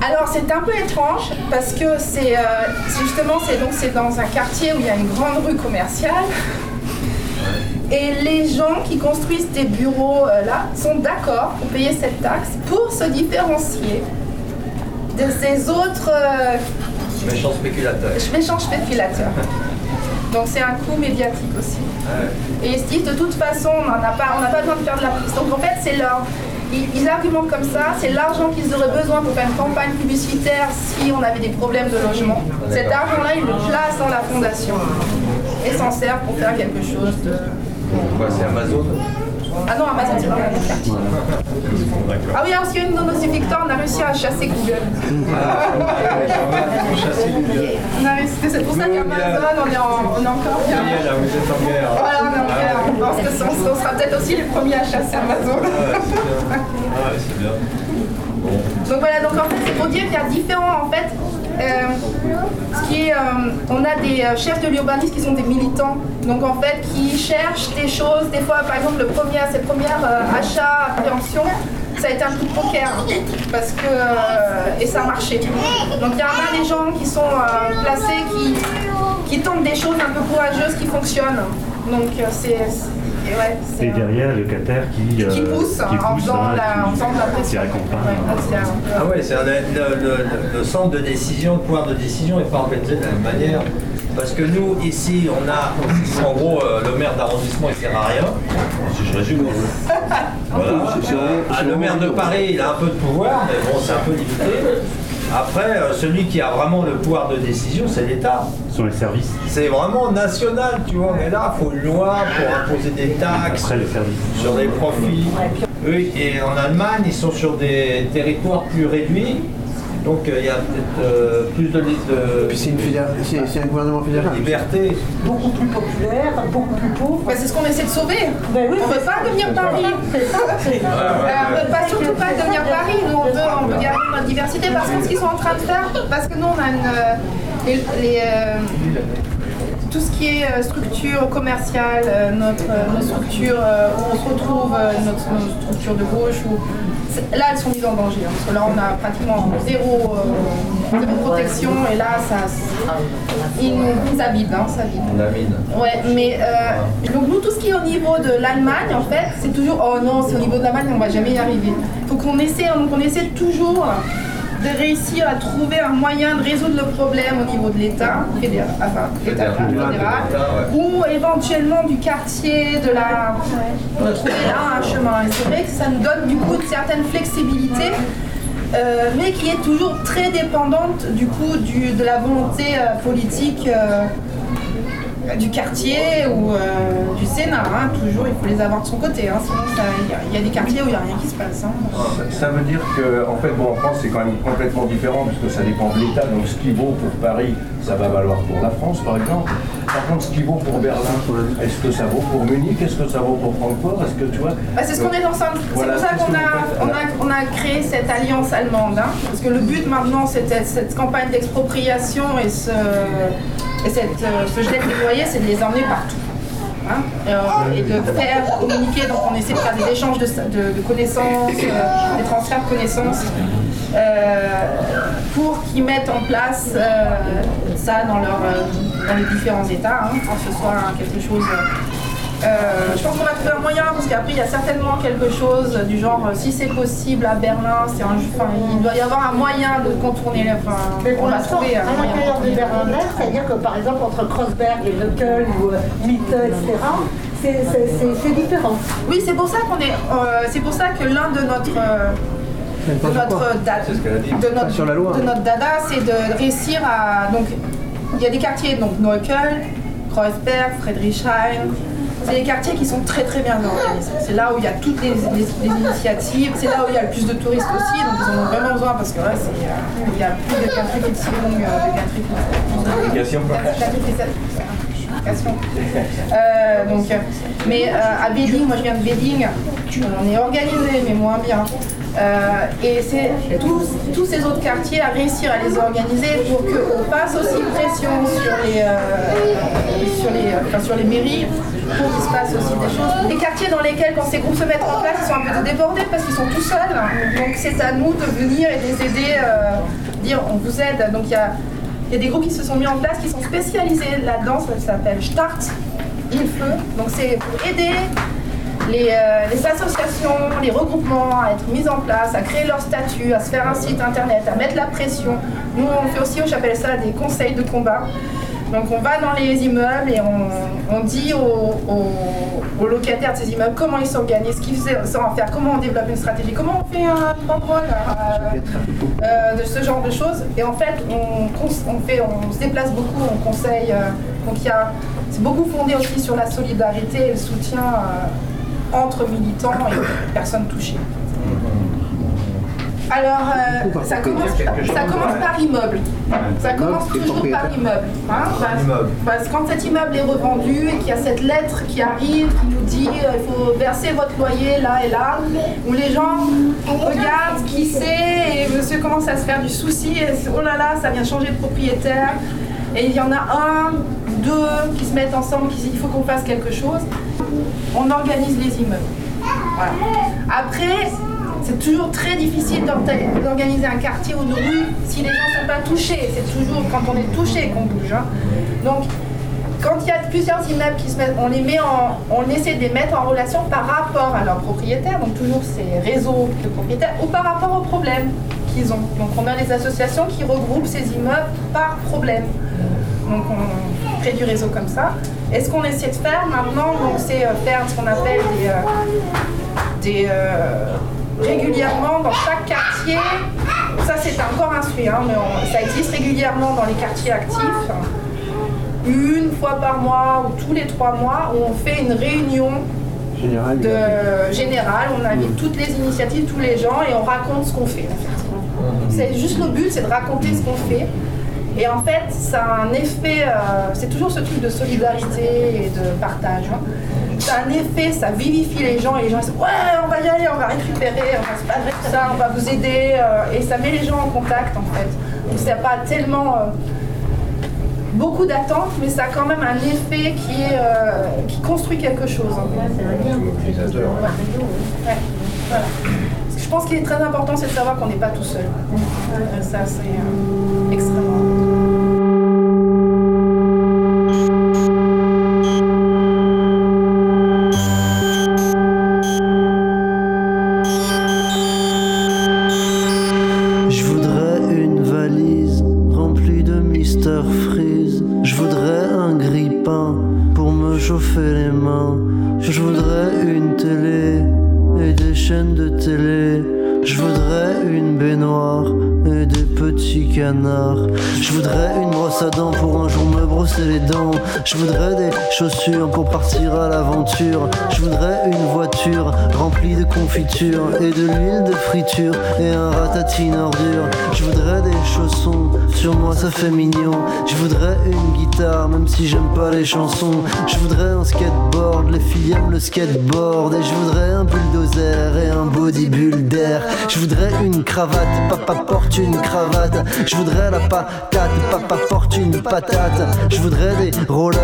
Alors c'est un peu étrange parce que c'est euh, c'est justement c'est donc c'est dans un quartier où il y a une grande rue commerciale et les gens qui construisent des bureaux euh, là sont d'accord pour payer cette taxe pour se différencier de ces autres euh, Méchant spéculateur. méchants spéculateurs. Donc c'est un coût médiatique aussi. Et ils se disent de toute façon, on n'a pas, on pas besoin de faire de la prise. Donc en fait, c'est leur. Ils, ils argumentent comme ça, c'est l'argent qu'ils auraient besoin pour faire une campagne publicitaire si on avait des problèmes de logement. Cet argent-là, ils le placent dans la fondation et s'en servent pour faire quelque chose de. Quoi, c'est Amazon Ah non, Amazon, c'est pas. Ah oui, parce qu'il y a une de nos victoires, on a réussi à chasser Google. On a réussi- C'est pour ça qu'Amazon, on est, en- on est encore bien. là, vous êtes en guerre. Voilà, on est en guerre. Je pense que ça- on sera peut-être aussi les premiers à chasser Amazon. Ah c'est bien. Donc voilà, donc en fait, c'est pour dire qu'il y a différents, en fait, ce qui est, euh, on a des euh, chefs de l'urbanisme qui sont des militants, donc en fait, qui cherchent des choses, des fois, par exemple, le premier, ses premiers euh, achats, appréhensions, ça a été un coup de poker, parce que, euh, et ça a marché. Donc il y en a des gens qui sont euh, placés, qui, qui tentent des choses un peu courageuses, qui fonctionnent. Donc euh, c'est... ouais, Et un- derrière, le locataire qui, euh, qui pousse qui en pousse, faisant hein, la, en qui- faisant de la qui pression. Ouais, Ah ouais, c'est le, le- le centre de décision, le pouvoir de décision n'est pas organisé de la même manière. Parce que nous, ici, on a, en gros, euh, le maire d'arrondissement, il sert à rien. Si je résume. Voilà. Vraiment- Euh, c'est le maire de. Paris, il a un peu de pouvoir, mais bon, c'est un peu limité. Après, euh, celui qui a vraiment le pouvoir de décision, c'est l'État. Sont les services. C'est vraiment national, tu vois. Mais là, il faut une loi pour imposer des taxes Après, les services. sur des profits. Oui, et en Allemagne, ils sont sur des territoires plus réduits. Donc euh, il y a peut-être euh, plus de, li- de- Puis c'est une c'est c'est un gouvernement de fédéral. liberté. Beaucoup plus populaire, beaucoup plus pauvre. Bah, c'est ce qu'on essaie de sauver. Oui, on ne veut pas devenir Paris. C'est ça, c'est ça. On ne veut pas surtout pas devenir Paris. Nous, on veut, on veut garder notre diversité. Parce que ce qu'ils sont en train de faire, parce que nous, on a une, euh, les, les, euh, tout ce qui est structure commerciale, notre, nos structures où on se retrouve, notre, nos structures de gauche, où, là, elles sont mises en danger. hein, parce que là, on a pratiquement zéro, euh, zéro protection. Et là, ça, ils nous, abîment. Hein, ça mine. Ouais, mais euh, donc nous, tout ce qui est au niveau de l'Allemagne, en fait, c'est toujours oh non, c'est au niveau de l'Allemagne, on va jamais y arriver. Faut qu'on essaie, donc on essaie toujours de réussir à trouver un moyen de résoudre le problème au niveau de l'État, fédéral, enfin, Fédéral. fédéral, Ouais. ou éventuellement du quartier, de la, de trouver là un chemin. Et c'est vrai que ça nous donne du coup une certaine flexibilité. euh, mais qui est toujours très dépendante du coup du- de la volonté euh, politique euh, du quartier ou euh, du Sénat. hein. Toujours, il faut les avoir de son côté. hein. Sinon, il y a- il y, a des quartiers où il n'y a rien qui se passe. hein. Ça veut dire que, en fait, bon, en France, c'est quand même complètement différent puisque ça dépend de l'État. Donc, ce qui vaut pour Paris, ça va valoir pour la France, par exemple. Par contre, ce qui vaut pour Berlin, est-ce que ça vaut pour Munich Est-ce que ça vaut pour Francfort Est-ce que tu vois Bah, c'est ce qu'on est en train de- C'est pour ça qu'on a, vous on faites a, on a créé cette alliance allemande. Parce que le but maintenant, c'était cette campagne d'expropriation et ce, et cette, euh, ce gelé de c'est de les emmener partout. hein. Et, euh, et de faire communiquer, donc on essaie de faire des échanges de, connaissances, euh, des transferts de connaissances, euh, pour qu'ils mettent en place ça dans, leur, dans les différents États, hein, que ce soit quelque chose Euh, je pense qu'on va trouver un moyen parce qu'après il y a certainement quelque chose du genre euh, si c'est possible à Berlin, c'est un, enfin, il doit y avoir un moyen de contourner. les- Enfin, Mais pour on va l'instant, trouver à un moyen. de l'intérieur de contourner. Berlin-Est, c'est-à-dire que par exemple entre Kreuzberg et Neukölln ou euh, Mitte, etc., c'est- différent. Oui, c'est pour ça qu'on est. euh, c'est pour ça que l'un de notre. euh, de notre, quoi da- C'est ce qu'elle a dit. de notre, Pas sur la loi. de notre dada, c'est de réussir à. Donc, il y a des quartiers, donc Neukölln, Kreuzberg, Friedrichshain. C'est des quartiers qui sont très très bien organisés. C'est là où il y a toutes les, les- les initiatives. C'est là où il y a le plus de touristes aussi. Donc ils en ont vraiment besoin parce que là, euh, il y a plus de gentrification, euh, de. Gentrification. Euh, donc, euh, mais euh, à Béding, moi je viens de Béding, on est organisé, mais moins bien. Euh, et c'est tous, tous ces autres quartiers à réussir à les organiser pour qu'on fasse aussi pression sur les, euh, sur les, enfin, sur les mairies pour qu'il se passe aussi des choses. Les quartiers dans lesquels, quand ces groupes se mettent en place, ils sont un peu débordés parce qu'ils sont tout seuls. Donc c'est à nous de venir et de les aider, euh, dire on vous aide. Donc il y a, il des groupes qui se sont mis en place qui sont spécialisés là-dedans, ça s'appelle Start Hilfe. Donc c'est pour aider les, euh, les associations, les regroupements à être mis en place, à créer leur statut, à se faire un site internet, à mettre la pression. Nous, on fait aussi, j'appelle ça des conseils de combat. Donc on va dans les immeubles et on, dit aux, locataires de ces immeubles comment ils s'organisent, ce qu'ils sont à faire, comment on développe une stratégie, comment on fait un banderole euh, euh, de ce genre de choses. Et en fait, on, fait, on se déplace beaucoup, on conseille. euh, donc c'est beaucoup fondé aussi sur la solidarité et le soutien entre militants et personnes touchées. Alors, euh, ça, commence, ça commence par immeuble. Ça commence toujours par immeuble. hein, parce, Immeuble. parce que quand cet immeuble est revendu et qu'il y a cette lettre qui arrive, qui nous dit euh, il faut verser votre loyer là et là, où les gens regardent qui c'est et monsieur commence à se faire du souci et oh là là, ça vient changer de propriétaire. Et il y en a un, deux qui se mettent ensemble, qui disent il faut qu'on fasse quelque chose. On organise les immeubles. Voilà. Après, c'est toujours très difficile d'organiser un quartier ou une rue si les gens ne sont pas touchés. C'est toujours quand on est touché qu'on bouge. hein. Donc, quand il y a plusieurs immeubles qui se mettent, on les met en, on essaie de les mettre en relation par rapport à leurs propriétaires, donc toujours ces réseaux de propriétaires, ou par rapport aux problèmes qu'ils ont. Donc on a des associations qui regroupent ces immeubles par problème. Donc on crée du réseau comme ça. Et ce qu'on essaie de faire maintenant, c'est euh, faire ce qu'on appelle des, euh, des euh, régulièrement dans chaque quartier. Ça c'est encore sujet, hein, mais on- ça existe régulièrement dans les quartiers actifs une fois par mois ou tous les trois mois où on fait une réunion de générale, on invite toutes les initiatives, tous les gens et on raconte ce qu'on fait. en fait. C'est juste le but, c'est de raconter ce qu'on fait. Et en fait, ça a un effet, euh, c'est toujours ce truc de solidarité et de partage. hein. Ça a un effet, ça vivifie les gens et les gens disent ouais, on va y aller, on va récupérer, on va se battre tout ça, on va vous aider euh, et ça met les gens en contact en fait. Donc c'est pas tellement euh, beaucoup d'attentes, mais ça a quand même un effet qui, est, euh, qui construit quelque chose. Ouais, voilà. Que je pense qu'il est très important, c'est de savoir qu'on n'est pas tout seul. Ça, c'est euh, chaussures pour partir à l'aventure. Je voudrais une voiture remplie de confiture et de l'huile de friture et un ratatine ordure. Je voudrais des chaussons, sur moi ça fait mignon. Je voudrais une guitare, même si j'aime pas les chansons. Je voudrais un skateboard, les filles aiment le skateboard. Et je voudrais un bulldozer et un bodybuilder. Je voudrais une cravate, papa porte une cravate. Je voudrais la patate, papa porte une patate. Je voudrais des rollers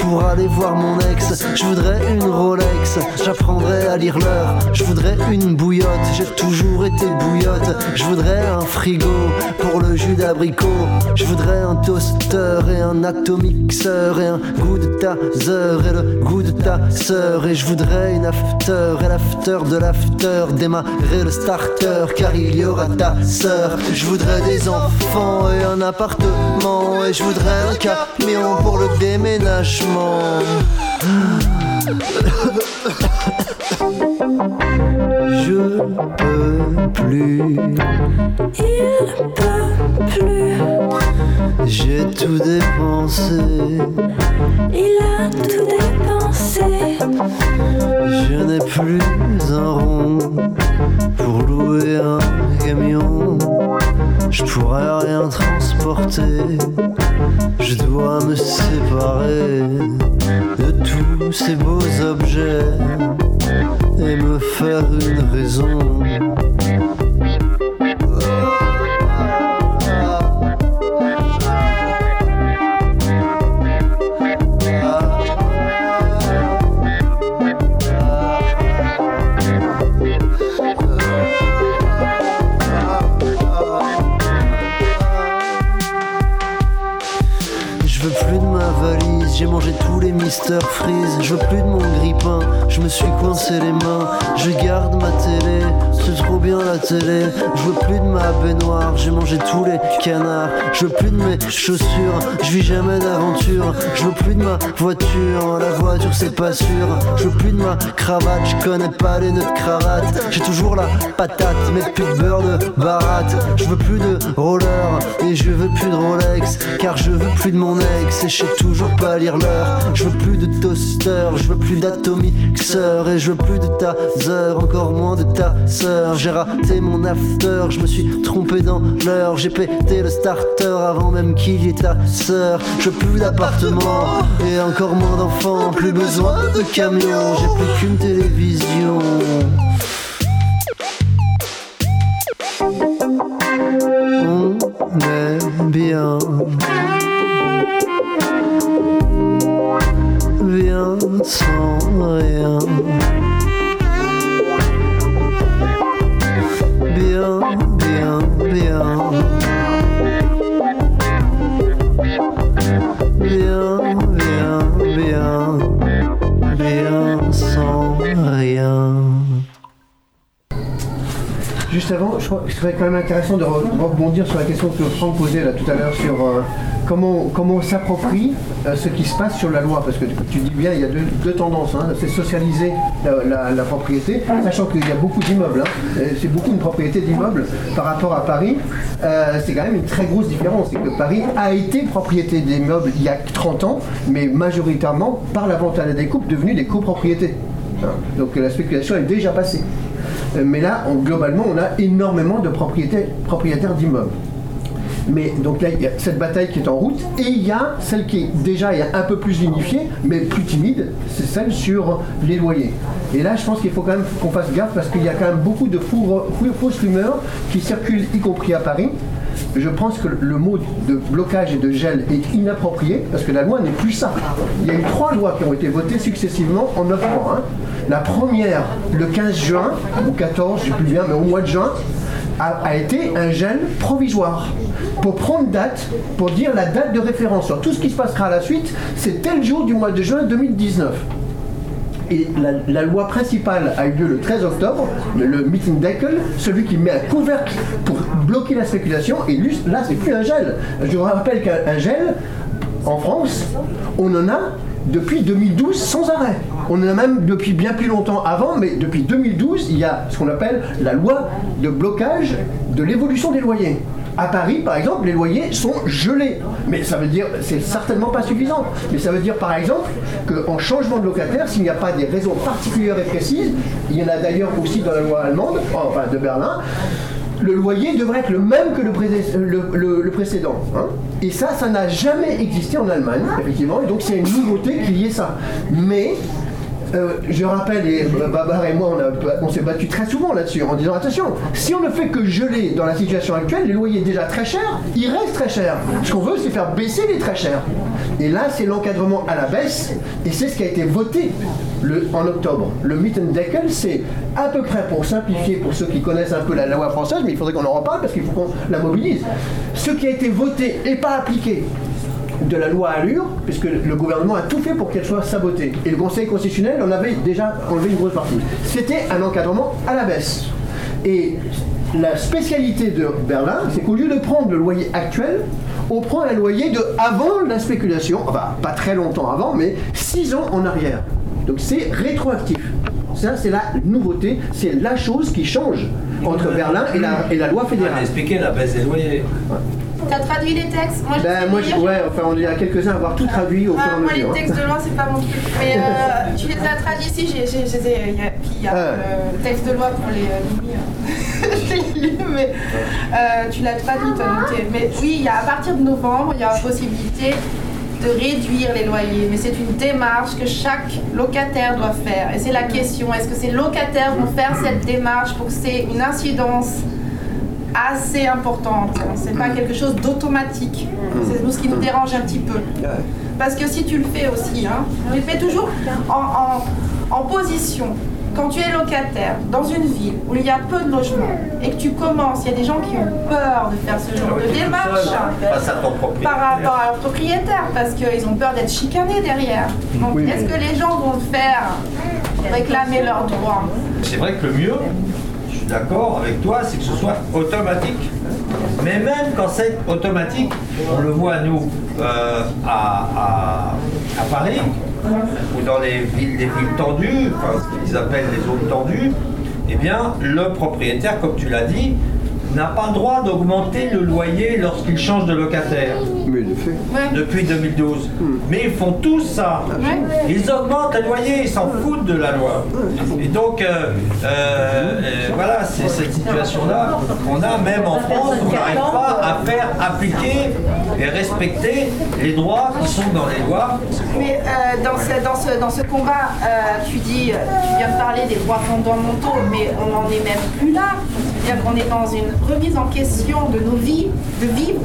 pour aller voir mon ex. Je voudrais une Rolex, j'apprendrai à lire l'heure. Je voudrais une bouillotte, j'ai toujours été bouillotte. Je voudrais un frigo pour le jus d'abricot. Je voudrais un toaster et un atomixeur et un goût de taser et le goût de ta sœur. Et je voudrais une after et l'after de l'after. Démarrer le starter car il y aura ta sœur. Je voudrais des enfants et un appartement. Et je voudrais un camion pour le déménagement. Je peux plus. Il peut plus. J'ai tout dépensé. Il a tout dépensé. Je n'ai plus un rond pour louer un camion. Je pourrais rien transporter. Je dois me séparer de tous ces beaux objets et me faire une raison. Mister Freeze. Je veux plus de mon grippin, je me suis coincé les mains. Je garde ma télé, c'est trop bien la télé. Je veux plus de ma baignoire, j'ai mangé tous les canards. Je veux plus de mes chaussures, je vis jamais d'aventure. Je veux plus de ma voiture, la voiture c'est pas sûr. Je veux plus de ma cravate, je connais pas les nœuds de cravate. J'ai toujours la patate, mais plus de beurre de baratte. Je veux plus de roller et je veux plus de Rolex, car je veux plus de mon ex et je sais toujours pas lire l'heure. Plus de toaster, je veux plus d'atomixeur et je veux plus de taser, encore moins de ta sœur. J'ai raté mon after, je me suis trompé dans l'heure. J'ai pété le starter avant même qu'il y ait ta sœur. Je veux plus d'appartement et encore moins d'enfants. Plus besoin de camion, j'ai plus qu'une télévision. On est bien. Bien sans rien. Juste avant, je crois que ce serait quand même intéressant de re- rebondir sur la question que Franck posait là tout à l'heure sur euh, comment, comment on s'approprie euh, ce qui se passe sur la loi. Parce que tu dis bien, il y a deux, tendances. hein. c'est socialiser la, propriété, sachant qu'il y a beaucoup d'immeubles. hein. C'est beaucoup une propriété d'immeubles par rapport à Paris. Euh, c'est quand même une très grosse différence. C'est que Paris a été propriété d'immeubles il y a 30 ans, mais majoritairement par la vente à la découpe devenue des copropriétés. Hein. Donc la spéculation est déjà passée. Euh, Mais là, globalement, on a énormément de propriétaires, d'immeubles. Mais donc là, il y a cette bataille qui est en route, et il y a celle qui est déjà un peu plus unifiée, mais plus timide, c'est celle sur les loyers. Et là, je pense qu'il faut quand même qu'on fasse gaffe, parce qu'il y a quand même beaucoup de fausses rumeurs qui circulent, y compris à Paris. Je pense que le mot de blocage et de gel est inapproprié, parce que la loi n'est plus ça. Il y a eu trois lois qui ont été votées successivement en 9 mois. hein. La première, le 15 juin, ou 14, je ne sais plus bien, mais au mois de juin, a, a été un gel provisoire pour prendre date, pour dire la date de référence sur tout ce qui se passera à la suite, c'est tel jour du mois de juin 2019. Et la, loi principale a eu lieu le 13 octobre, le, meeting Deckel, celui qui met un couvercle pour bloquer la spéculation, et lui, là, c'est plus un gel. Je vous rappelle qu'un un gel, en France, on en a depuis 2012 sans arrêt. On en a même depuis bien plus longtemps avant, mais depuis 2012, il y a ce qu'on appelle la loi de blocage de l'évolution des loyers. À Paris, par exemple, les loyers sont gelés. Mais ça veut dire, c'est certainement pas suffisant. Mais ça veut dire, par exemple, qu'en changement de locataire, s'il n'y a pas des raisons particulières et précises, il y en a d'ailleurs aussi dans la loi allemande, enfin de Berlin, le loyer devrait être le même que le, pré- le- le- le précédent. hein. Et ça, ça n'a jamais existé en Allemagne, effectivement, et donc c'est une nouveauté qu'il y ait ça. Mais Euh, je rappelle, et Babar et moi, on, s'est battu très souvent là-dessus en disant attention, si on ne fait que geler dans la situation actuelle, les loyers déjà très chers, ils restent très chers. Ce qu'on veut, c'est faire baisser les très chers. Et là, c'est l'encadrement à la baisse, et c'est ce qui a été voté en octobre. Le Mietendeckel, c'est à peu près, pour simplifier, pour ceux qui connaissent un peu la loi française, mais il faudrait qu'on en reparle parce qu'il faut qu'on la mobilise. Ce qui a été voté et pas appliqué de la loi Allure, puisque le gouvernement a tout fait pour qu'elle soit sabotée. Et le Conseil constitutionnel en avait déjà enlevé une grosse partie. C'était un encadrement à la baisse. Et la spécialité de Berlin, c'est qu'au lieu de prendre le loyer actuel, on prend un loyer de avant la spéculation, enfin pas très longtemps avant, mais 6 ans en arrière. Donc c'est rétroactif. Ça, c'est la nouveauté, c'est la chose qui change entre Berlin et la, et la loi fédérale. expliquer la baisse des loyers. T'as traduit les textes Moi, je Ben, moi, je, ouais, enfin, on est à quelques-uns à avoir tout traduit au fur et Ah, à moi, les mesure. hein. textes de loi, c'est pas mon truc. Mais euh, tu les as traduits ici, j'ai, j'ai, j'ai- j'ai- il y a, puis il y a Ah. euh, le texte de loi pour les euh, Mimi, je l'ai lu, mais euh, tu l'as traduit, noté. Mais oui, il y a, à partir de novembre, il y a la possibilité de réduire les loyers. Mais c'est une démarche que chaque locataire doit faire. Et c'est la question, est-ce que ces locataires vont faire cette démarche pour que c'est une incidence assez importante? C'est pas quelque chose d'automatique. C'est nous ce qui nous dérange un petit peu. Parce que si tu le fais aussi, hein, tu le fais toujours en, en- en position. Quand tu es locataire dans une ville où il y a peu de logements et que tu commences, il y a des gens qui ont peur de faire ce genre de démarche propriétaire. par rapport à leur propriétaire parce qu'ils ont peur d'être chicanés derrière. Donc Oui, est-ce que les gens vont le faire réclamer leurs droits C'est vrai que le mieux, je suis d'accord avec toi, c'est que ce soit automatique. Mais même quand c'est automatique, on le voit nous euh, à, à- à Paris ou dans les villes, des villes tendues, enfin ce qu'ils appellent les zones tendues, eh bien le propriétaire, comme tu l'as dit, n'a pas le droit d'augmenter le loyer lorsqu'il change de locataire Mais il le fait. Ouais. depuis 2012. Mais ils font tous ça. Ils augmentent les loyers, ils s'en foutent de la loi. Et donc, euh, euh, euh, voilà, c'est cette situation-là qu'on a même en France, on n'arrive pas à faire appliquer et respecter les droits qui sont dans les lois. Mais euh, dans, ce, dans, ce, dans ce combat, euh, tu dis, tu viens de parler des droits fondamentaux, mais on n'en est même plus là. C'est-à-dire qu'on est dans une remise en question de nos vies, de vivre,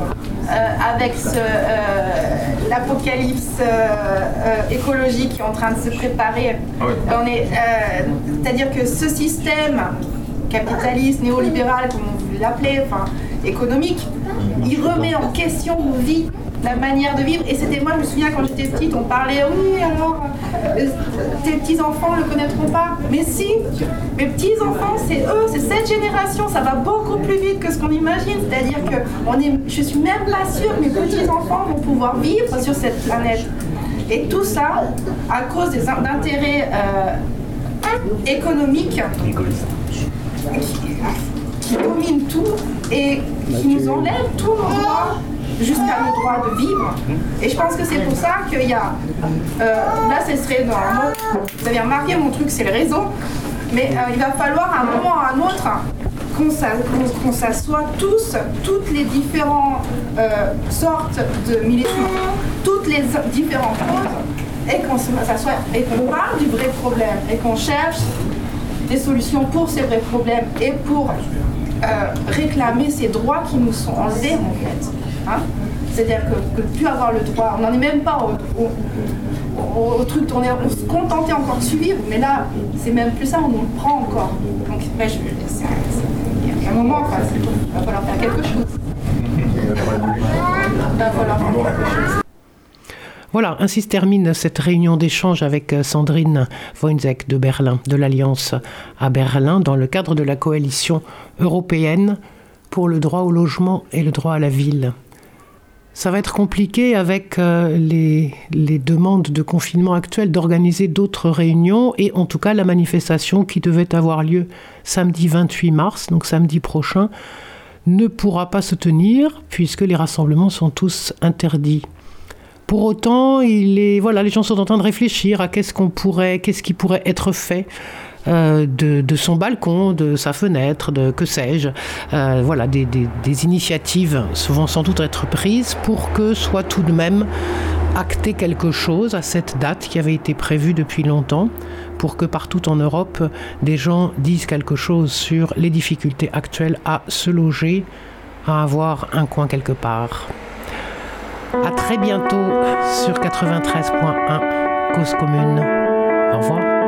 euh, avec ce, euh, l'apocalypse euh, écologique qui est en train de se préparer. On est, euh, c'est-à-dire que ce système capitaliste, néolibéral, comme on veut l'appeler, enfin économique, il remet en question nos vies, la manière de vivre. Et c'était moi, je me souviens quand j'étais petite, on parlait, oui, alors, tes petits-enfants ne le connaîtront pas. Mais si, mes petits-enfants, c'est eux, c'est cette génération, ça va beaucoup plus vite que ce qu'on imagine. C'est-à-dire que on est, je suis même pas sûre que mes petits-enfants vont pouvoir vivre sur cette planète. Et tout ça à cause des in- d'intérêts euh, économiques qui dominent tout et qui nous enlèvent tous nos droits jusqu'à nos droits de vivre. Et je pense que c'est pour ça qu'il y a... euh, là, ce serait autre- Vous avez remarqué, mon truc, c'est le réseau. Mais euh, il va falloir à un moment ou à un autre qu'on s'a- qu'on- qu'on s'assoie tous, toutes les différentes euh, sortes de militants, toutes les différentes causes, et qu'on et qu'on parle du vrai problème, et qu'on cherche des solutions pour ces vrais problèmes et pour réclamer ces droits qui nous sont enlevés en fait. Hein C'est-à-dire que, que plus avoir le droit, on n'en est même pas au, au- au- au truc, on, est, on se contentait encore de suivre, mais là, c'est même plus ça, on nous le prend encore. Donc, ouais, je- il y a un moment, il va falloir faire quelque chose. Il va falloir faire quelque chose. Voilà, ainsi se termine cette réunion d'échange avec euh, Sandrine Wojcik de Berlin, de l'Alliance à Berlin, dans le cadre de la coalition européenne pour le droit au logement et le droit à la ville. Ça va être compliqué avec euh, les, demandes de confinement actuelles d'organiser d'autres réunions et en tout cas la manifestation qui devait avoir lieu samedi 28 mars, donc samedi prochain, ne pourra pas se tenir puisque les rassemblements sont tous interdits. Pour autant, il est, les gens sont en train de réfléchir à qu'est-ce qu'on pourrait, qu'est-ce qui pourrait être fait euh, de, son balcon, de sa fenêtre, de que sais-je. Euh, voilà, des, initiatives vont sans doute être prises pour que soit tout de même acter quelque chose à cette date qui avait été prévue depuis longtemps pour que partout en Europe, des gens disent quelque chose sur les difficultés actuelles à se loger, à avoir un coin quelque part. À très bientôt sur 93.1 Cause Commune. Au revoir.